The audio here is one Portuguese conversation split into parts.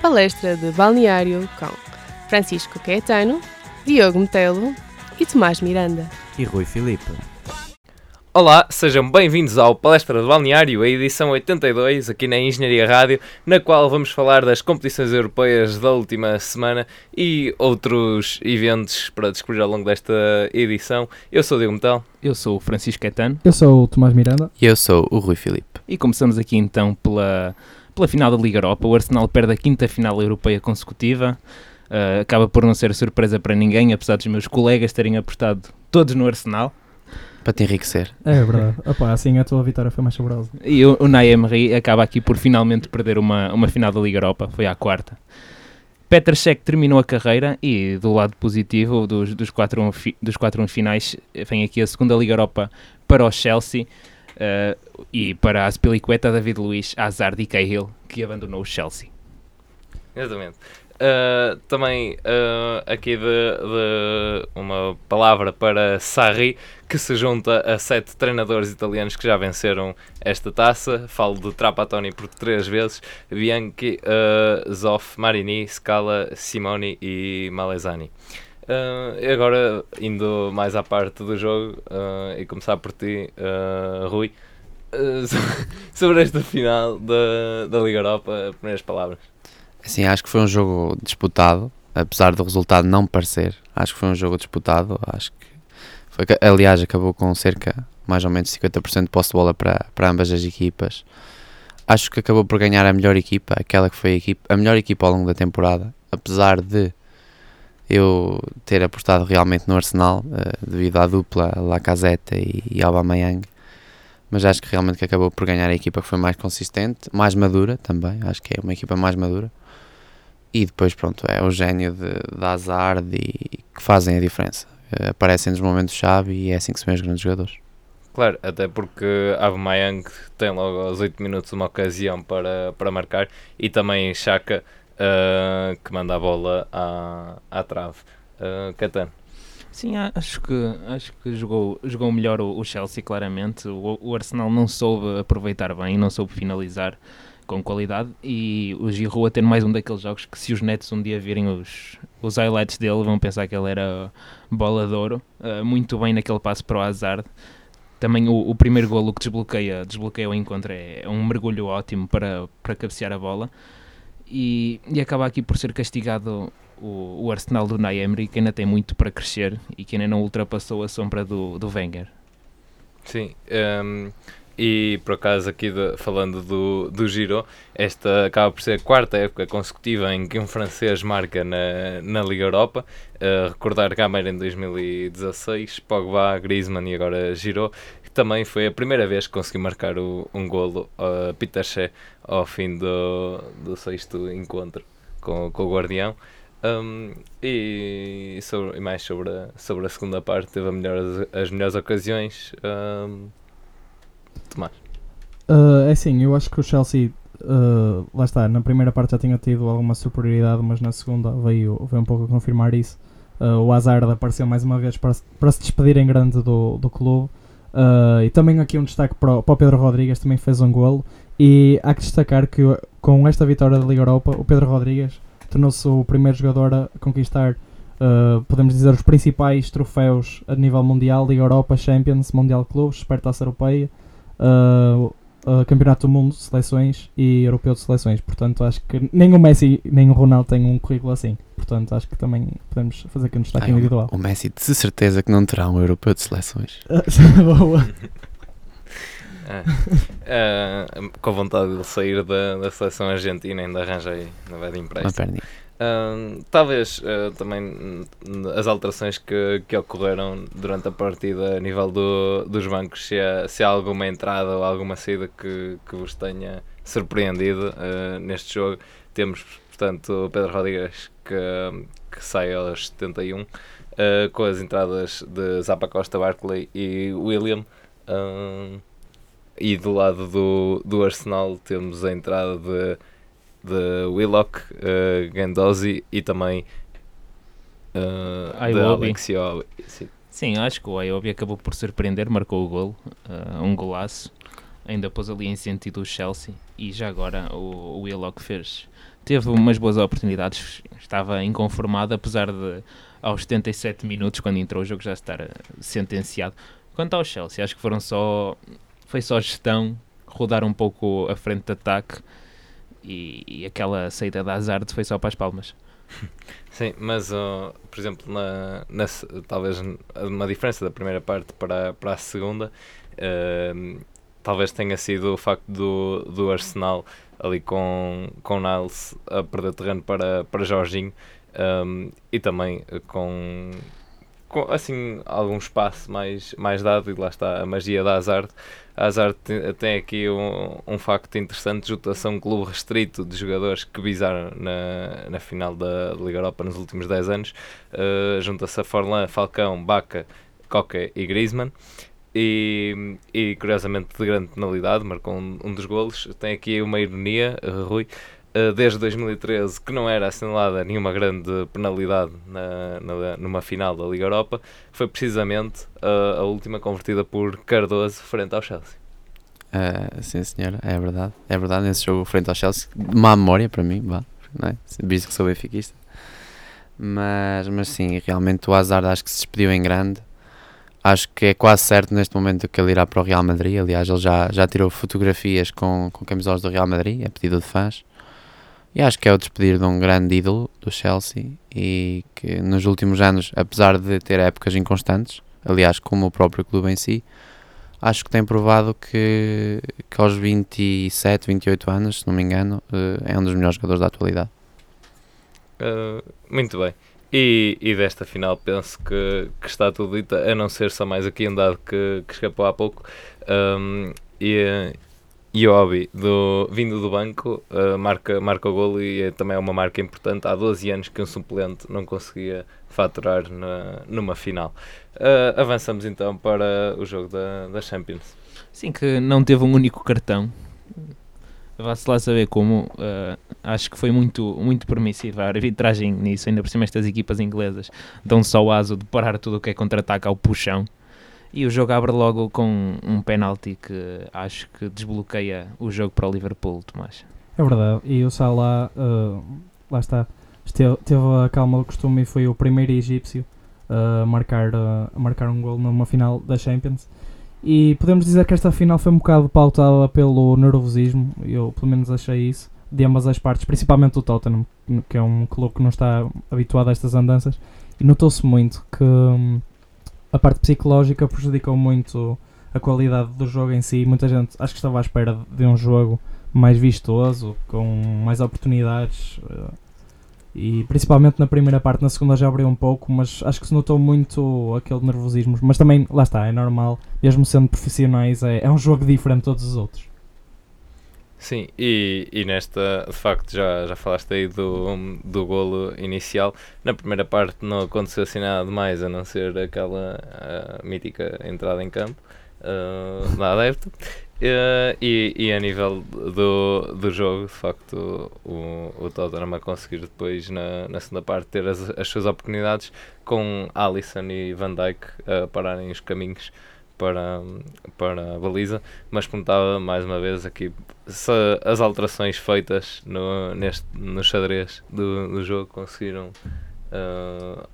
palestra de balneário com Francisco Caetano, Diogo Metelo e Tomás Miranda. E Rui Filipe. Olá, sejam bem-vindos ao Palestra de Balneário, a edição 82, aqui na Engenharia Rádio, na qual vamos falar das competições europeias da última semana e outros eventos para descobrir ao longo desta edição. Eu sou o Diego Metal. Eu sou o Francisco Caetano. Eu sou o Tomás Miranda. E eu sou o Rui Filipe. E começamos aqui então pela, pela final da Liga Europa. O Arsenal perde a quinta final europeia consecutiva. Uh, acaba por não ser surpresa para ninguém, apesar dos meus colegas terem apostado todos no Arsenal. Para te enriquecer. É verdade. Opa, assim a tua vitória foi mais saborosa. E o, o Naemery acaba aqui por finalmente perder uma, uma final da Liga Europa, foi à quarta. Petr Cech terminou a carreira e do lado positivo dos, dos, quatro, dos quatro finais vem aqui a segunda Liga Europa para o Chelsea uh, e para a Aspilicueta, David Luiz, Hazard e Cahill, que abandonou o Chelsea. Exatamente. Uh, também uh, aqui de, de, uma palavra para Sarri, que se junta a sete treinadores italianos que já venceram esta taça. Falo de Trapattoni por três vezes: Bianchi, uh, Zoff, Marini, Scala, Simoni e Malesani. Uh, agora, indo mais à parte do jogo e começar por ti, Rui, sobre esta final da, da Liga Europa, primeiras palavras. Sim, acho que foi um jogo disputado, apesar do resultado não parecer. Acho que foi um jogo disputado. Acho que foi, aliás, acabou com cerca mais ou menos 50% de posse de bola para, para ambas as equipas. Acho que acabou por ganhar a melhor equipa, aquela que foi a, equipa, a melhor equipa ao longo da temporada, apesar de eu ter apostado realmente no Arsenal uh, devido à dupla Lacazette e, e Aubameyang mas acho que realmente que acabou por ganhar a equipa que foi mais consistente, mais madura também, acho que é uma equipa mais madura e depois, pronto, é o gênio de, de que fazem a diferença. Uh, aparecem nos momentos-chave e é assim que se vê os grandes jogadores. Claro, até porque Aubameyang tem logo aos 8 minutos uma ocasião para, para marcar e também Chaka uh, que manda a bola à, à trave. Uh, Catano. Sim, acho que, acho que jogou, jogou melhor o, Chelsea, claramente. O, o Arsenal não soube aproveitar bem, não soube finalizar com qualidade e o Giroud a ter mais um daqueles jogos que se os netos um dia virem os, os highlights dele vão pensar que ele era bola de ouro, uh, muito bem naquele passo para o Hazard. Também o, o primeiro golo que desbloqueia, desbloqueia o encontro é, é, um mergulho ótimo para, para cabecear a bola e, e acaba aqui por ser castigado o, o Arsenal do Naemri, que ainda tem muito para crescer e que ainda não ultrapassou a sombra do, do Wenger. Sim, um, ehm, e por acaso, aqui de, falando do, do Giro, esta acaba por ser a quarta época consecutiva em que um francês marca na, na Liga Europa. Uh, recordar Gamer em 2016, Pogba, Griezmann e agora Giro, que também foi a primeira vez que conseguiu marcar o, um golo a uh, Pitaché ao fim do, do sexto encontro com, com o Guardião. Um, e, sobre, e mais sobre a, sobre a segunda parte, teve melhor, as melhores ocasiões. Um, Tomás? Uh, é assim, eu acho que o Chelsea, uh, lá está, na primeira parte já tinha tido alguma superioridade, mas na segunda veio, veio um pouco a confirmar isso. Uh, o Hazard apareceu mais uma vez para, para se despedir em grande do, do clube. Uh, e também aqui um destaque para o, para o Pedro Rodrigues, também fez um golo. E há que destacar que com esta vitória da Liga Europa, o Pedro Rodrigues tornou-se o primeiro jogador a conquistar, uh, podemos dizer, os principais troféus a nível mundial: Liga Europa, Champions, Mundial Clubes, Supertaça Europeia uh, uh, Campeonato do Mundo de Seleções e Europeu de Seleções. Portanto, acho que nem o Messi nem o Ronaldo têm um currículo assim. Portanto, acho que também podemos fazer aqui um destaque Ai, individual. O, o Messi, de certeza que não terá um Europeu de Seleções. Boa. É, é, com vontade de sair da, da seleção argentina, ainda arranjei na verdade empréstimo. Uh, talvez uh, também as alterações que, que ocorreram durante a partida a nível do, dos bancos, se há, se há alguma entrada ou alguma saída que, que vos tenha surpreendido uh, neste jogo. Temos, portanto, o Pedro Rodrigues que, que sai aos 71, com as entradas de Zapa Costa, Barkley e William. e do lado do, do Arsenal temos a entrada de de Willock, uh, Gandozi e também uh, de Alex Sim. Sim, acho que o Ayobi acabou por surpreender, marcou o gol, uh, um golaço. ainda pôs ali em sentido o Chelsea e já agora o, o Willock fez teve umas boas oportunidades, estava inconformado apesar de aos 77 minutos quando entrou o jogo já estar eh, sentenciado. Quanto ao Chelsea, acho que foram só foi só gestão, rodar um pouco a frente de ataque e, e aquela saída da Hazard foi só para as palmas. Sim, mas uh, por exemplo, na, na, talvez uma diferença da primeira parte para, para a segunda, uh, talvez tenha sido o facto do, do Arsenal ali com, com Niles a perder terreno para, para Jorginho um, e também com assim algum espaço mais, mais dado e lá está a magia da Hazard. A Hazard tem, aqui um, um facto interessante, junta-se a um clube restrito de jogadores que visaram na, na final da Liga Europa nos últimos 10 anos. Uh, junta-se a Forlan, Falcão, Baca, Coca e Griezmann e, e curiosamente de grande penalidade, marcou um, um dos golos. Tem aqui uma ironia, uh, Rui, desde 2013 que não era assinalada nenhuma grande penalidade na, na, numa final da Liga Europa, foi precisamente uh, a última convertida por Cardoso frente ao Chelsea. Uh, sim, senhora, é verdade. É verdade, nesse jogo frente ao Chelsea, má memória para mim, vá, não é? visto que sou benfiquista. Mas, mas sim, realmente o Hazard acho que se despediu em grande acho que é quase certo neste momento que ele irá para o Real Madrid. Aliás, ele já, já tirou fotografias com, com camisolas do Real Madrid, é pedido de fãs. E acho que é o despedir de um grande ídolo do Chelsea e que nos últimos anos, apesar de ter épocas inconstantes, aliás, como o próprio clube em si, acho que tem provado que, que aos 27, 28 anos, se não me engano, eh, é um dos melhores jogadores da atualidade. Uh, muito bem. E, e, desta final penso que, que, está tudo dito, a não ser só mais aqui um dado que, que escapou há pouco. Um, e, e o do, vindo do banco, uh, marca, marca o golo e é, também é uma marca importante. Há 12 anos que um suplente não conseguia faturar na, numa final. Uh, avançamos então para o jogo da, da Champions. Sim, que não teve um único cartão. Vá-se lá saber como. Uh, acho que foi muito, muito permissiva a arbitragem nisso. Ainda por cima, estas equipas inglesas dão só o aso de parar tudo o que é contra-ataque ao puxão. E o jogo abre logo com um penalti que acho que desbloqueia o jogo para o Liverpool, Tomás. É verdade. E o Salah, uh, lá está, esteve, teve a calma do costume e foi o primeiro egípcio a marcar, uh, a marcar um gol numa final da Champions. E podemos dizer que esta final foi um bocado pautada pelo nervosismo, eu pelo menos achei isso, de ambas as partes, principalmente o Tottenham, que é um clube que não está habituado a estas andanças, e notou-se muito que hum, a parte psicológica prejudicou muito a qualidade do jogo em si. Muita gente acho que estava à espera de um jogo mais vistoso, com mais oportunidades. Uh, e principalmente na primeira parte, na segunda já abriu um pouco, mas acho que se notou muito aquele nervosismo. Mas também, lá está, é normal, mesmo sendo profissionais, é, é um jogo diferente de todos os outros. Sim, e, e nesta, de facto, já, já falaste aí do, do golo inicial. Na primeira parte não aconteceu assim nada demais, a não ser aquela mítica entrada em campo uh, da adepto. Uh, e, e a nível do, do jogo, de facto, o, o Tottenham a conseguir depois, na, na segunda parte, ter as, as suas oportunidades com Alisson e Van Dijk a pararem os caminhos para, para a baliza, mas perguntava mais uma vez aqui se as alterações feitas no, neste, no xadrez do, do jogo conseguiram. Uh,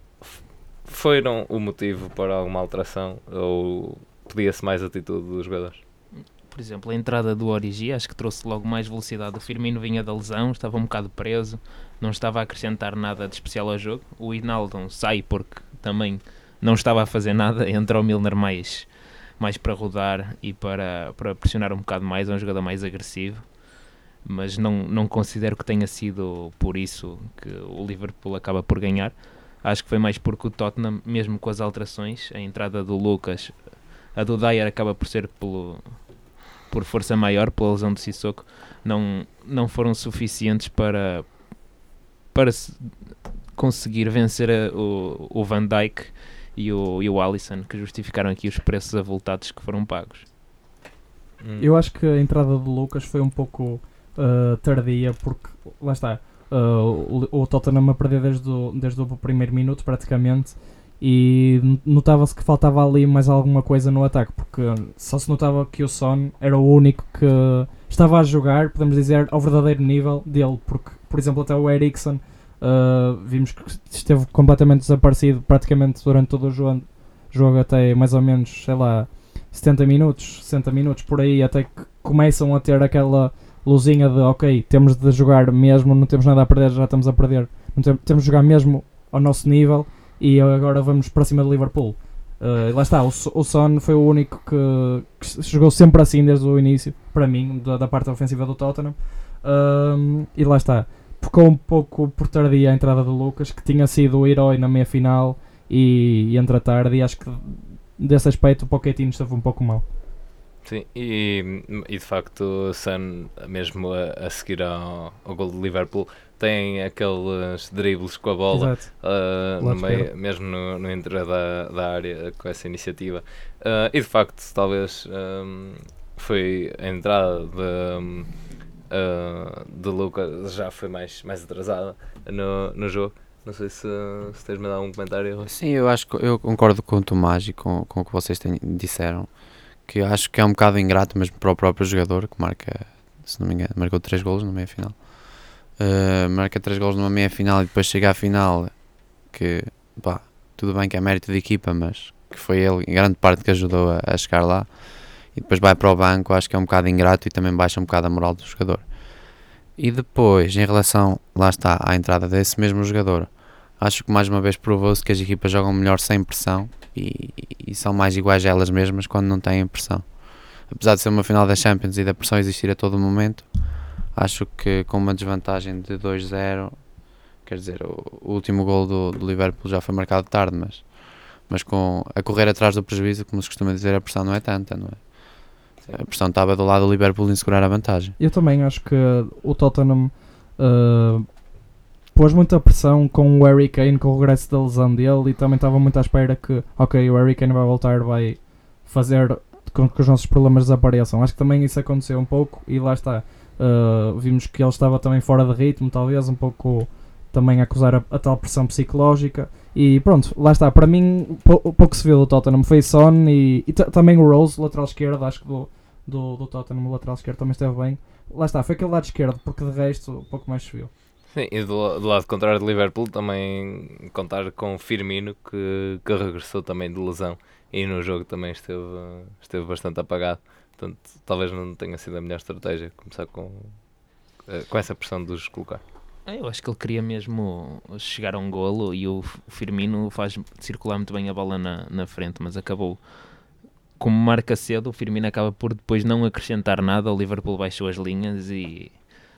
foram o motivo para alguma alteração ou pedia-se mais atitude dos jogadores? por exemplo, a entrada do Origi, acho que trouxe logo mais velocidade. O Firmino vinha da lesão, estava um bocado preso, não estava a acrescentar nada de especial ao jogo. O Inaldo sai porque também não estava a fazer nada, entra o Milner mais, mais para rodar e para, para pressionar um bocado mais, é um jogador mais agressivo. Mas não, não considero que tenha sido por isso que o Liverpool acaba por ganhar. Acho que foi mais porque o Tottenham, mesmo com as alterações, a entrada do Lucas, a do Dyer acaba por ser pelo, por força maior, pela lesão de Sissoko, não, não foram suficientes para, para conseguir vencer a, o, o Van Dijk e o, e o Alisson, que justificaram aqui os preços avultados que foram pagos. Hum. Eu acho que a entrada de Lucas foi um pouco uh, tardia, porque lá está, uh, o, o Tottenham a perder desde o, desde o primeiro minuto praticamente e notava-se que faltava ali mais alguma coisa no ataque, porque só se notava que o Son era o único que estava a jogar, podemos dizer, ao verdadeiro nível dele, porque, por exemplo, até o Ericsson uh, vimos que esteve completamente desaparecido praticamente durante todo o jogo, jogo até mais ou menos, sei lá, 70 minutos, 60 minutos por aí, até que começam a ter aquela luzinha de ok, temos de jogar mesmo, não temos nada a perder, já estamos a perder, tem- temos de jogar mesmo ao nosso nível e agora vamos para cima de Liverpool. Uh, lá está, o, o Son foi o único que, que jogou sempre assim desde o início, para mim, da, da parte ofensiva do Tottenham. Um, e lá está, ficou um pouco por tardia a entrada do Lucas, que tinha sido o herói na meia final e, e entra tarde. E acho que desse aspecto o Pochettino esteve um pouco mal. Sim, e, e de facto o Sun, mesmo a, a seguir ao, ao gol de Liverpool, tem aqueles dribles com a bola uh, no meio, mesmo no, no interior da, da área com essa iniciativa. Uh, e de facto, talvez um, foi a entrada de, um, uh, de Lucas já foi mais, mais atrasada no, no jogo. Não sei se, se tens-me a dar um comentário. Sim, eu acho que eu concordo com o Tomás e com, com o que vocês têm, disseram. Que acho que é um bocado ingrato mesmo para o próprio jogador, que marca, se não me engano, marcou 3 golos na meia final. Uh, marca 3 golos numa meia final e depois chega à final. Que pá, tudo bem que é mérito de equipa, mas que foi ele em grande parte que ajudou a, a chegar lá. E depois vai para o banco, acho que é um bocado ingrato e também baixa um bocado a moral do jogador. E depois, em relação, lá está, à entrada desse mesmo jogador, acho que mais uma vez provou-se que as equipas jogam melhor sem pressão e, e são mais iguais a elas mesmas quando não têm pressão. Apesar de ser uma final da Champions e da pressão existir a todo momento, acho que com uma desvantagem de 2-0, quer dizer, o, último gol do, do Liverpool já foi marcado tarde, mas, mas com a correr atrás do prejuízo, como se costuma dizer, a pressão não é tanta, não é? A pressão estava do lado do Liverpool em segurar a vantagem. Eu também acho que o Tottenham uh, pôs muita pressão com o Harry Kane, com o regresso da lesão dele, e também estava muito à espera que, ok, o Harry Kane vai voltar, vai fazer com que os nossos problemas desapareçam. Acho que também isso aconteceu um pouco, e lá está. Uh, vimos que ele estava também fora de ritmo, talvez um pouco também acusar a, a tal pressão psicológica. E pronto, lá está. Para mim, o pou- o pouco se viu do Tottenham foi Son e, e ta- também o Rose, lateral esquerdo, acho que do, do, do Tottenham, o lateral esquerdo também esteve bem. Lá está, foi aquele lado esquerdo, porque de resto, um pouco mais se viu. Sim, e do, do lado contrário de Liverpool também contar com o Firmino que, que regressou também de lesão e no jogo também esteve, esteve bastante apagado. Portanto, talvez não tenha sido a melhor estratégia começar com, eh, com essa pressão de os colocar. É, Eu acho que ele queria mesmo chegar a um golo e o Firmino faz circular muito bem a bola na, na frente, mas acabou. Como marca cedo, o Firmino acaba por depois não acrescentar nada. O Liverpool baixou as linhas e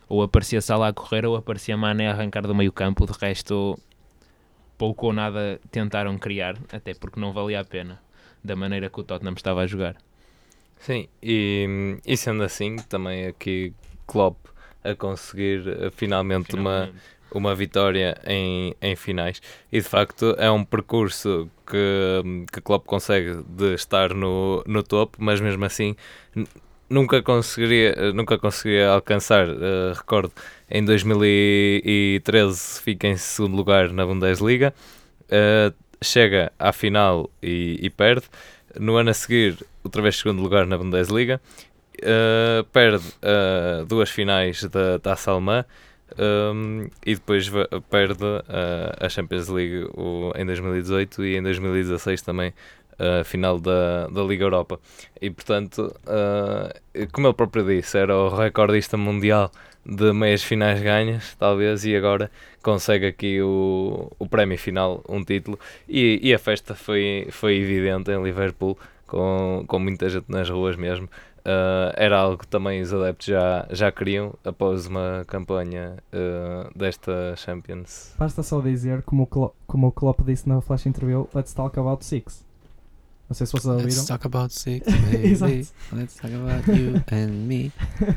ou aparecia Salah a correr ou aparecia Mané a arrancar do meio campo. De resto, pouco ou nada tentaram criar, até porque não valia a pena da maneira que o Tottenham estava a jogar. Sim, e, e sendo assim, também aqui Klopp a conseguir eh, finalmente uma, Finalmente. Uma vitória em, em finais. E de facto é um percurso que, que Klopp consegue de estar no, no topo, mas mesmo assim nunca conseguiria, nunca conseguiria alcançar, eh, recordo, em 2013 fica em segundo lugar na Bundesliga, eh, chega à final e, e perde, no ano a seguir outra vez segundo lugar na Bundesliga, eh, perde duas finais da Taça Alemã, um, e depois perde uh, a Champions League o- em 2018 e em 2016 também a final da, da Liga Europa. E portanto, uh, como ele próprio disse, era o recordista mundial de meias finais ganhas, talvez, e agora consegue aqui o, o prémio final, um título. E, e a festa foi, foi evidente em Liverpool, com, com muita gente nas ruas mesmo. Uh, era algo que também os adeptos já, já queriam após uma campanha uh, desta Champions. Basta só dizer, como o, Klopp, como o Klopp disse na flash interview, let's talk about six. Não sei se vocês ouviram. Let's talk about six, Exato. baby. Let's talk about you and me.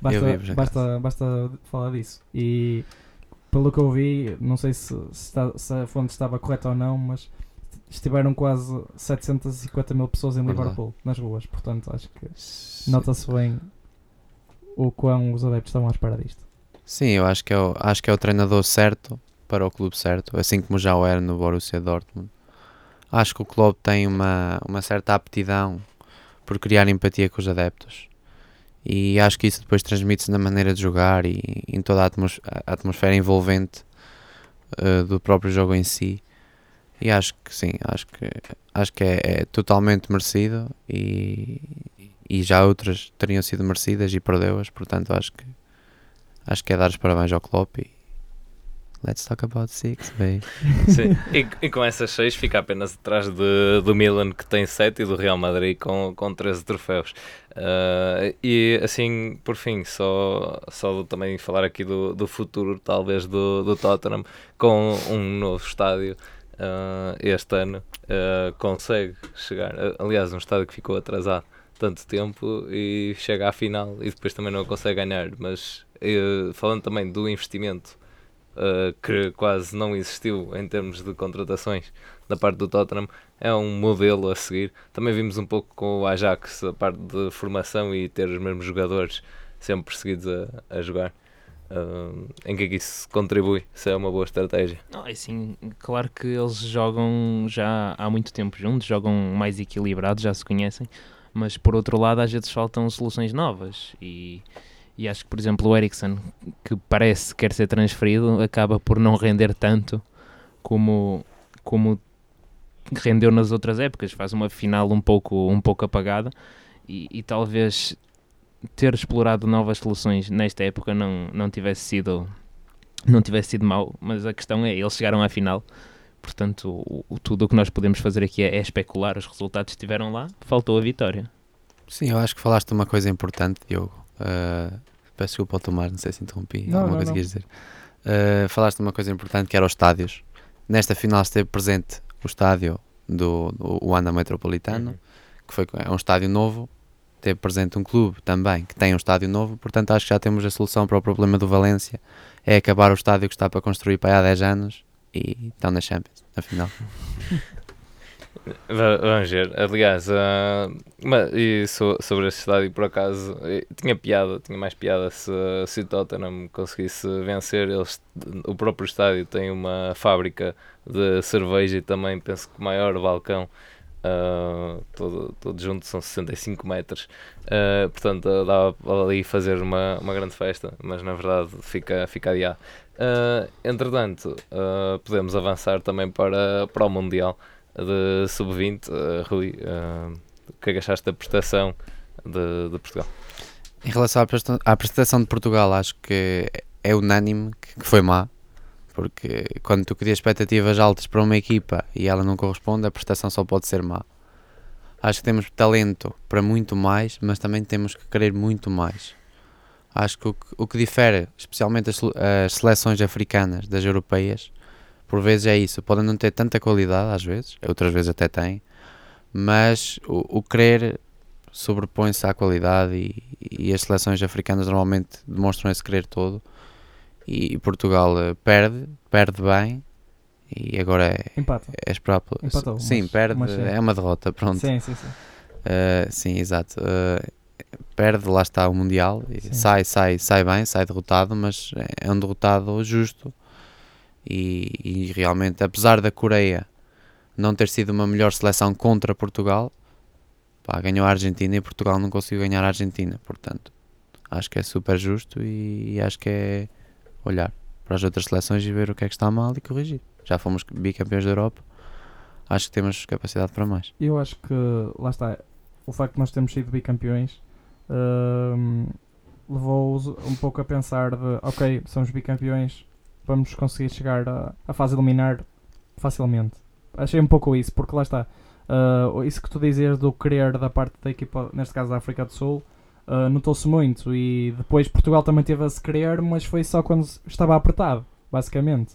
Basta, Eu vi, por acaso. basta, basta falar disso. E pelo que eu vi, não sei se, se, está- se a fonte estava correta ou não, mas estiveram quase 750 mil pessoas em. Liverpool, nas ruas. Portanto, acho que nota-se bem o quão os adeptos estavam à espera disto. Sim, eu acho que, é o, acho que é o treinador certo para o clube certo, assim como já o era no Borussia Dortmund. acho que o clube tem uma, uma certa aptidão por criar empatia com os adeptos. E acho que isso depois transmite-se na maneira de jogar e em toda a atmosfera envolvente uh, do próprio jogo em si. E acho que sim, acho que, acho que é, é totalmente merecido e, e já outras teriam sido merecidas e perdeu-as, portanto acho que acho que é dar os parabéns ao Klopp e let's talk about six, baby. Sim. E, e, com essas seis fica apenas atrás de, do Milan que tem sete e do Real Madrid com, com 13 troféus. Uh, e assim, por fim, só, só também falar aqui do, do futuro, talvez, do, do Tottenham com um novo estádio. Uh, este ano uh, consegue chegar, aliás, um estádio que ficou atrasado tanto tempo e chega à final e depois também não consegue ganhar. Mas falando também do investimento uh, que quase não existiu em termos de contratações da parte do Tottenham, é um modelo a seguir. Também vimos um pouco com o Ajax a parte de formação e ter os mesmos jogadores sempre perseguidos a, a jogar. Uh, em que é que isso contribui? Se é uma boa estratégia? Não, é assim, claro que eles jogam já há muito tempo juntos, jogam mais equilibrados, já se conhecem, mas por outro lado às vezes faltam soluções novas e e acho que, por exemplo, o Ericsson, que parece que quer ser transferido, acaba por não render tanto como, como rendeu nas outras épocas. Faz uma final um pouco, um pouco apagada e, e talvez ter explorado novas soluções nesta época não, não tivesse sido não tivesse sido mau, mas a questão é, eles chegaram à final, portanto, o, o, tudo o que nós podemos fazer aqui é, é, especular, os resultados estiveram lá, faltou a vitória. Sim, eu acho que falaste uma coisa importante, Diogo. Uh, Peço desculpa ao tomar, não sei se interrompi. Não, alguma não, coisa não. dizer. Uh, falaste de uma coisa importante que era os estádios. Nesta final esteve presente o estádio do, do Wanda Metropolitano, uhum. que foi, é um estádio novo. Teve presente um clube também que tem um estádio novo, portanto acho que já temos a solução para o problema do Valência. É acabar o estádio que está para construir para há 10 anos e estão na Champions, na final. Vamos ver. Aliás, uh, mas, e so, sobre este estádio, por acaso, tinha piada, tinha mais piada se, se o Tottenham conseguisse vencer. Eles, o próprio estádio tem uma fábrica de cerveja e também penso que maior balcão. Uh, todo, todo junto são 65 metros, uh, portanto dá ali fazer uma, uma grande festa, mas na verdade fica, fica adiado. Uh, entretanto, podemos avançar também para, para o Mundial de sub-20, uh, Rui, o que é que achaste da prestação de, de, Portugal? Em relação à prestação de Portugal, acho que é unânime que foi má, porque quando tu crias expectativas altas para uma equipa e ela não corresponde, a prestação só pode ser má. Acho que temos talento para muito mais, mas também temos que querer muito mais. Acho que o que, o que difere, especialmente as, as seleções africanas das europeias, por vezes é isso. Podem não ter tanta qualidade, às vezes, outras vezes até têm, mas o, o querer sobrepõe-se à qualidade e, e, as seleções africanas normalmente demonstram esse querer todo. E, Portugal uh, perde, perde bem. E agora é, Empata. é esperar. Empatou, sim, mas, perde, mas é uma derrota. Pronto. Sim, sim, sim. Uh, sim, exato. Uh, perde, lá está o Mundial. Sai, sai, sai bem, sai derrotado, mas é um derrotado justo e, e, realmente, apesar da Coreia não ter sido uma melhor seleção contra Portugal, pá, ganhou a Argentina e Portugal não conseguiu ganhar a Argentina. Portanto, acho que é super justo e, e acho que é olhar para as outras seleções e ver o que é que está mal e corrigir. Já fomos bicampeões da Europa, acho que temos capacidade para mais. Eu acho que, lá está, o facto de nós termos sido bicampeões hum, levou-os um pouco a pensar de, ok, somos bicampeões, vamos conseguir chegar à, fase eliminar facilmente. Achei um pouco isso, porque lá está. Uh, isso que tu dizias do querer da parte da equipa, neste caso da África do Sul, uh, notou-se muito. E depois Portugal também teve a se querer, mas foi só quando estava apertado, basicamente.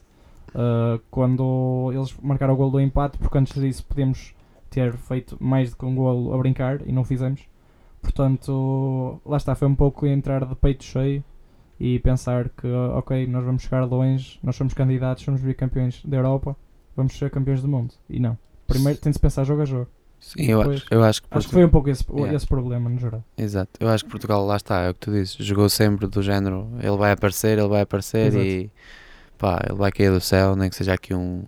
Uh, quando eles marcaram o gol do empate, porque antes disso podíamos ter feito mais do que um gol a brincar e não fizemos. Portanto, lá está, foi um pouco entrar de peito cheio e pensar que, ok, nós vamos chegar longe, nós somos candidatos, somos bicampeões da Europa, vamos ser campeões do mundo. E não. Primeiro tem de pensar jogo a jogo. Sim, eu, acho, eu acho que. Acho que foi um pouco esse, yeah. esse problema, no geral. Exato. Eu acho que Portugal, lá está, é o que tu dizes, jogou sempre do género, ele vai aparecer, ele vai aparecer Exato. e pá, ele vai cair do céu, nem que seja aqui um,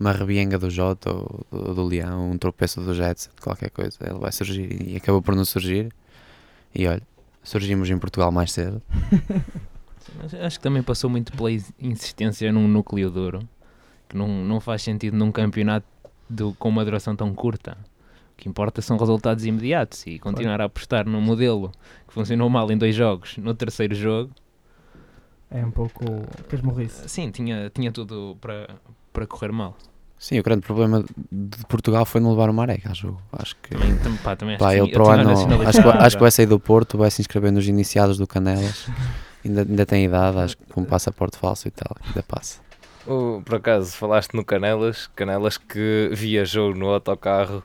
uma rebienga do Jota ou do, do Leão, um tropeço do Jetson, qualquer coisa, ele vai surgir e acabou por não surgir. E olha, surgimos em Portugal mais cedo. Mas acho que também passou muito pela is- insistência num núcleo duro, que não, não faz sentido num campeonato do- com uma duração tão curta. O que importa são resultados imediatos e continuar a apostar num modelo que funcionou mal em dois jogos, no terceiro jogo, É um pouco casmurrice. sim, tinha, tinha tudo para, para correr mal. Sim, o grande problema de Portugal foi não levar o Marega ao jogo. Acho que. Também, tam- pá, também acho Pá, que ele para o a ano, acho, que, acho que vai sair do Porto, vai se inscrever nos iniciados do Canelas. Ainda, ainda tem idade, acho que com um passaporte falso e tal, ainda passa. Oh, por acaso, falaste no Canelas, Canelas que viajou no autocarro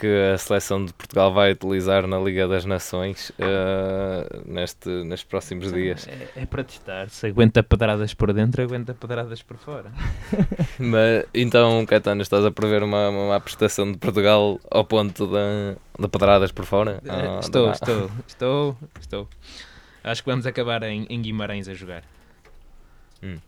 que a seleção de Portugal vai utilizar na Liga das Nações eh, neste, nestes próximos dias. É, é para testar, se aguenta pedradas por dentro, aguenta pedradas por fora. Mas, então, Caetano, estás a prever uma, uma, uma prestação de Portugal ao ponto de, de pedradas por fora? Ah, estou, estou, estou, estou. Acho que vamos acabar em, em Guimarães a jogar.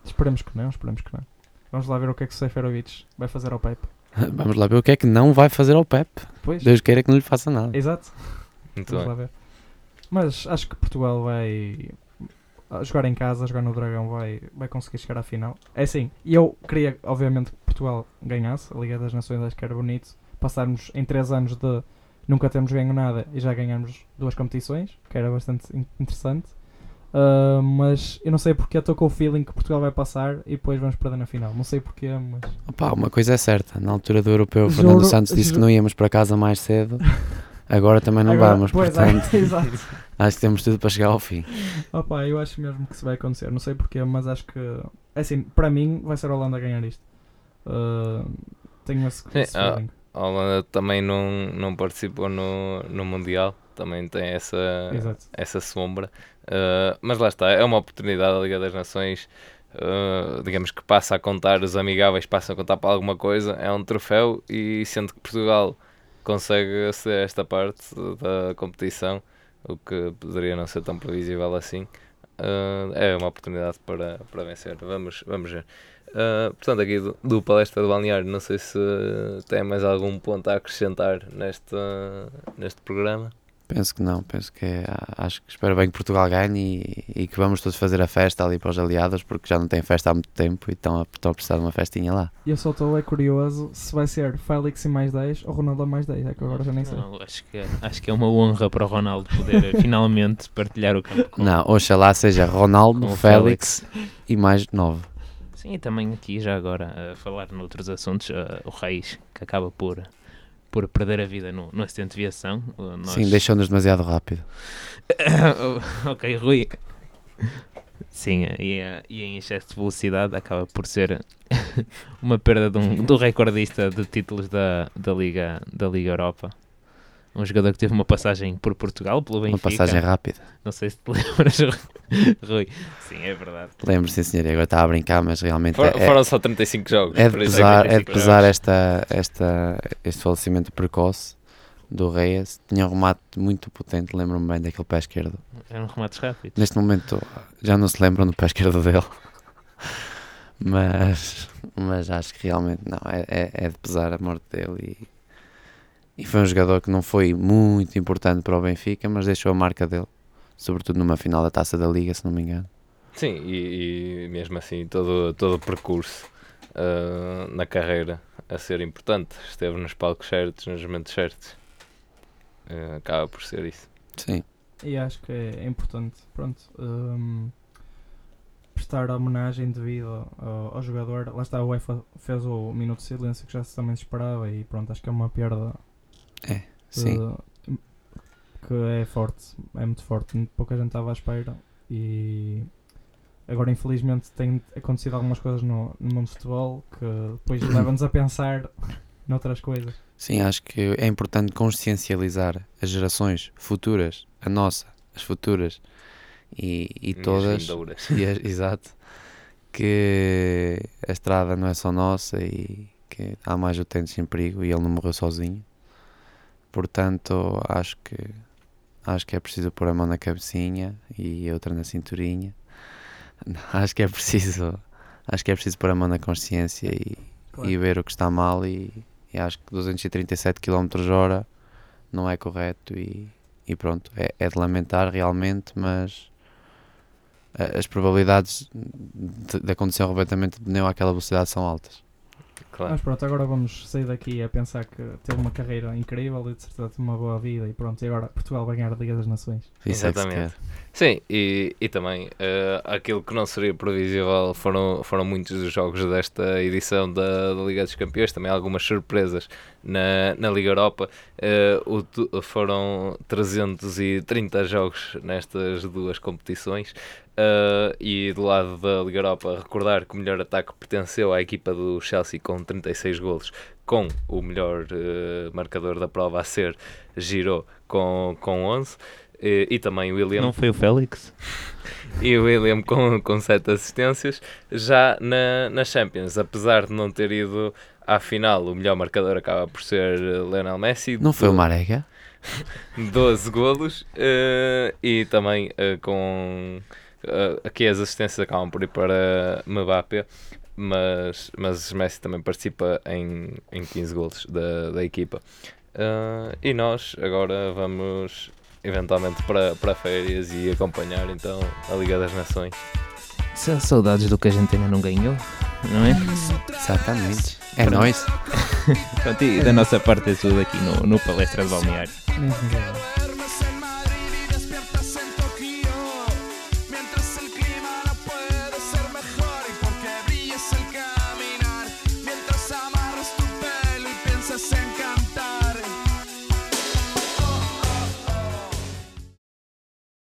Esperemos que não, esperemos que não. Vamos lá ver o que é que o Seferovic vai fazer ao Pepe. Vamos lá ver o que é que não vai fazer ao Pep. Pois, Deus queira que não lhe faça nada. exato. Muito Vamos bem. lá ver. Mas acho que Portugal vai jogar em casa, jogar no Dragão, vai, vai conseguir chegar à final. É assim, e eu queria, obviamente, que Portugal ganhasse a Liga das Nações, acho que era bonito. Passarmos em 3 anos de nunca termos ganho nada e já ganhamos duas competições, que era bastante in- interessante. Ah, mas eu não sei porque eu estou com o feeling que Portugal vai passar e depois vamos perder na final. Não sei porquê, mas Opa, uma coisa é certa, na altura do europeu, o Juro- Fernando Santos disse que ju- não íamos para casa mais cedo. Agora também não Agora- vamos, pois, portanto, é, acho que temos tudo para chegar ao fim. Opa, eu acho mesmo que isso vai acontecer. Não sei porquê, mas acho que. É assim, para mim vai ser a Holanda a ganhar isto. Uh, tenho esse, esse feeling. A Holanda também não, não participou no, no Mundial, também tem essa, Exato. essa sombra. Uh, mas lá está, é uma oportunidade a Liga das Nações, uh, digamos que passa a contar, os amigáveis passam a contar para alguma coisa, é um troféu e sendo que Portugal consegue aceder a esta parte da competição, o que poderia não ser tão previsível assim, uh, é uma oportunidade para, para vencer. Vamos, vamos ver. Uh, portanto, aqui do, do Palestra do Balneário, não sei se tem mais algum ponto a acrescentar neste, neste programa. Penso que não, penso que é, acho que espero bem que Portugal ganhe e, e que vamos todos fazer a festa ali para os aliados, porque já não tem festa há muito tempo e estão a, estão a precisar de uma festinha lá. E eu só estou é curioso se vai ser Félix e mais 10 ou Ronaldo a mais 10. É que agora já nem sei. Não, acho, que, acho que é uma honra para o Ronaldo poder finalmente partilhar o campo com, Não, oxalá seja Ronaldo, o Félix e mais nove. Sim, e também aqui já agora a falar noutros assuntos, eh, o Reis que acaba por, por perder a vida no, no acidente de viação. Nós- Sim, deixou-nos demasiado rápido. ok, Rui. Sim, e, e em excesso de velocidade acaba por ser uma perda de um, do recordista de títulos da, da, Liga, da Liga Europa. Um jogador que teve uma passagem por Portugal, pelo Uma Benfica. passagem rápida. Não sei se te lembras, Rui. Sim, é verdade. Lembro, sim senhor, e agora está a brincar, mas realmente For- é, foram só 35 jogos. é de pesar, é de 35 pesar esta, esta, este falecimento precoce do Reyes. Tinha um remate muito potente, lembro-me bem daquele pé esquerdo. Eram remates rápidos. Neste momento já não se lembram do pé esquerdo dele. Mas, mas acho que realmente não, é, é, é de pesar a morte dele e, e foi um jogador que não foi muito importante para o Benfica, mas deixou a marca dele, sobretudo numa final da Taça da Liga, se não me engano. Sim, e, e mesmo assim todo, todo o percurso ah, na carreira a ser importante. Esteve nos palcos certos, nos momentos certos. Ah, acaba por ser isso. Sim, E acho que é, importante, pronto, hum, prestar homenagem devido ao, ao jogador. Lá está, a UEFA fez o minuto de silêncio que já se também se esperava e pronto, acho que é uma perda é, sim. eh, que é forte, é muito forte, pouca gente estava à espera e agora infelizmente tem acontecido algumas coisas no, no mundo do futebol que depois leva-nos a pensar noutras coisas. Sim, acho que é importante consciencializar as gerações futuras, a nossa, as futuras e, e todas, e as- exato, que a estrada não é só nossa e que há mais utentes em perigo e ele não morreu sozinho. Portanto, acho que acho que é preciso pôr a mão na cabecinha e outra na cinturinha. Acho que é preciso, acho que é preciso pôr a mão na consciência e Claro. e ver o que está mal e, e acho que 237 km hora não é correto e, e pronto, é, é de lamentar realmente, mas as probabilidades de, de acontecer um arrebentamento de pneu àquela velocidade são altas. Claro. Mas pronto, agora vamos sair daqui a pensar que teve uma carreira incrível e de certeza teve uma boa vida e pronto, e agora Portugal vai ganhar a Liga das Nações. É Exatamente. Sim, e, e também eh, aquilo que não seria previsível foram, foram muitos dos jogos desta edição da, da Liga dos Campeões, também algumas surpresas na, na Liga Europa. Eh, o foram 330 jogos nestas duas competições. Eh, e do lado da Liga Europa, recordar que o melhor ataque pertenceu à equipa do Chelsea com 36 golos, com o melhor eh, marcador da prova a ser Giroud com, com 11. E, e também o William Não foi o Félix? e o William com, com 7 assistências. Já na, na Champions, apesar de não ter ido à final, o melhor marcador acaba por ser eh, Lionel Messi. Não foi o do- Marega? 12 golos eh, e também com eh, aqui as assistências acabam por ir para Mbappé mas, mas Messi também participa em, em 15 golos da, da equipa Eh, e nós agora vamos eventualmente para, para férias e acompanhar então a Liga das Nações Sa- Saudades do que a gente ainda não ganhou, não é? Exatamente. É nóis. Pronto, e da nossa parte é tudo aqui no, no Palestra de Balneário.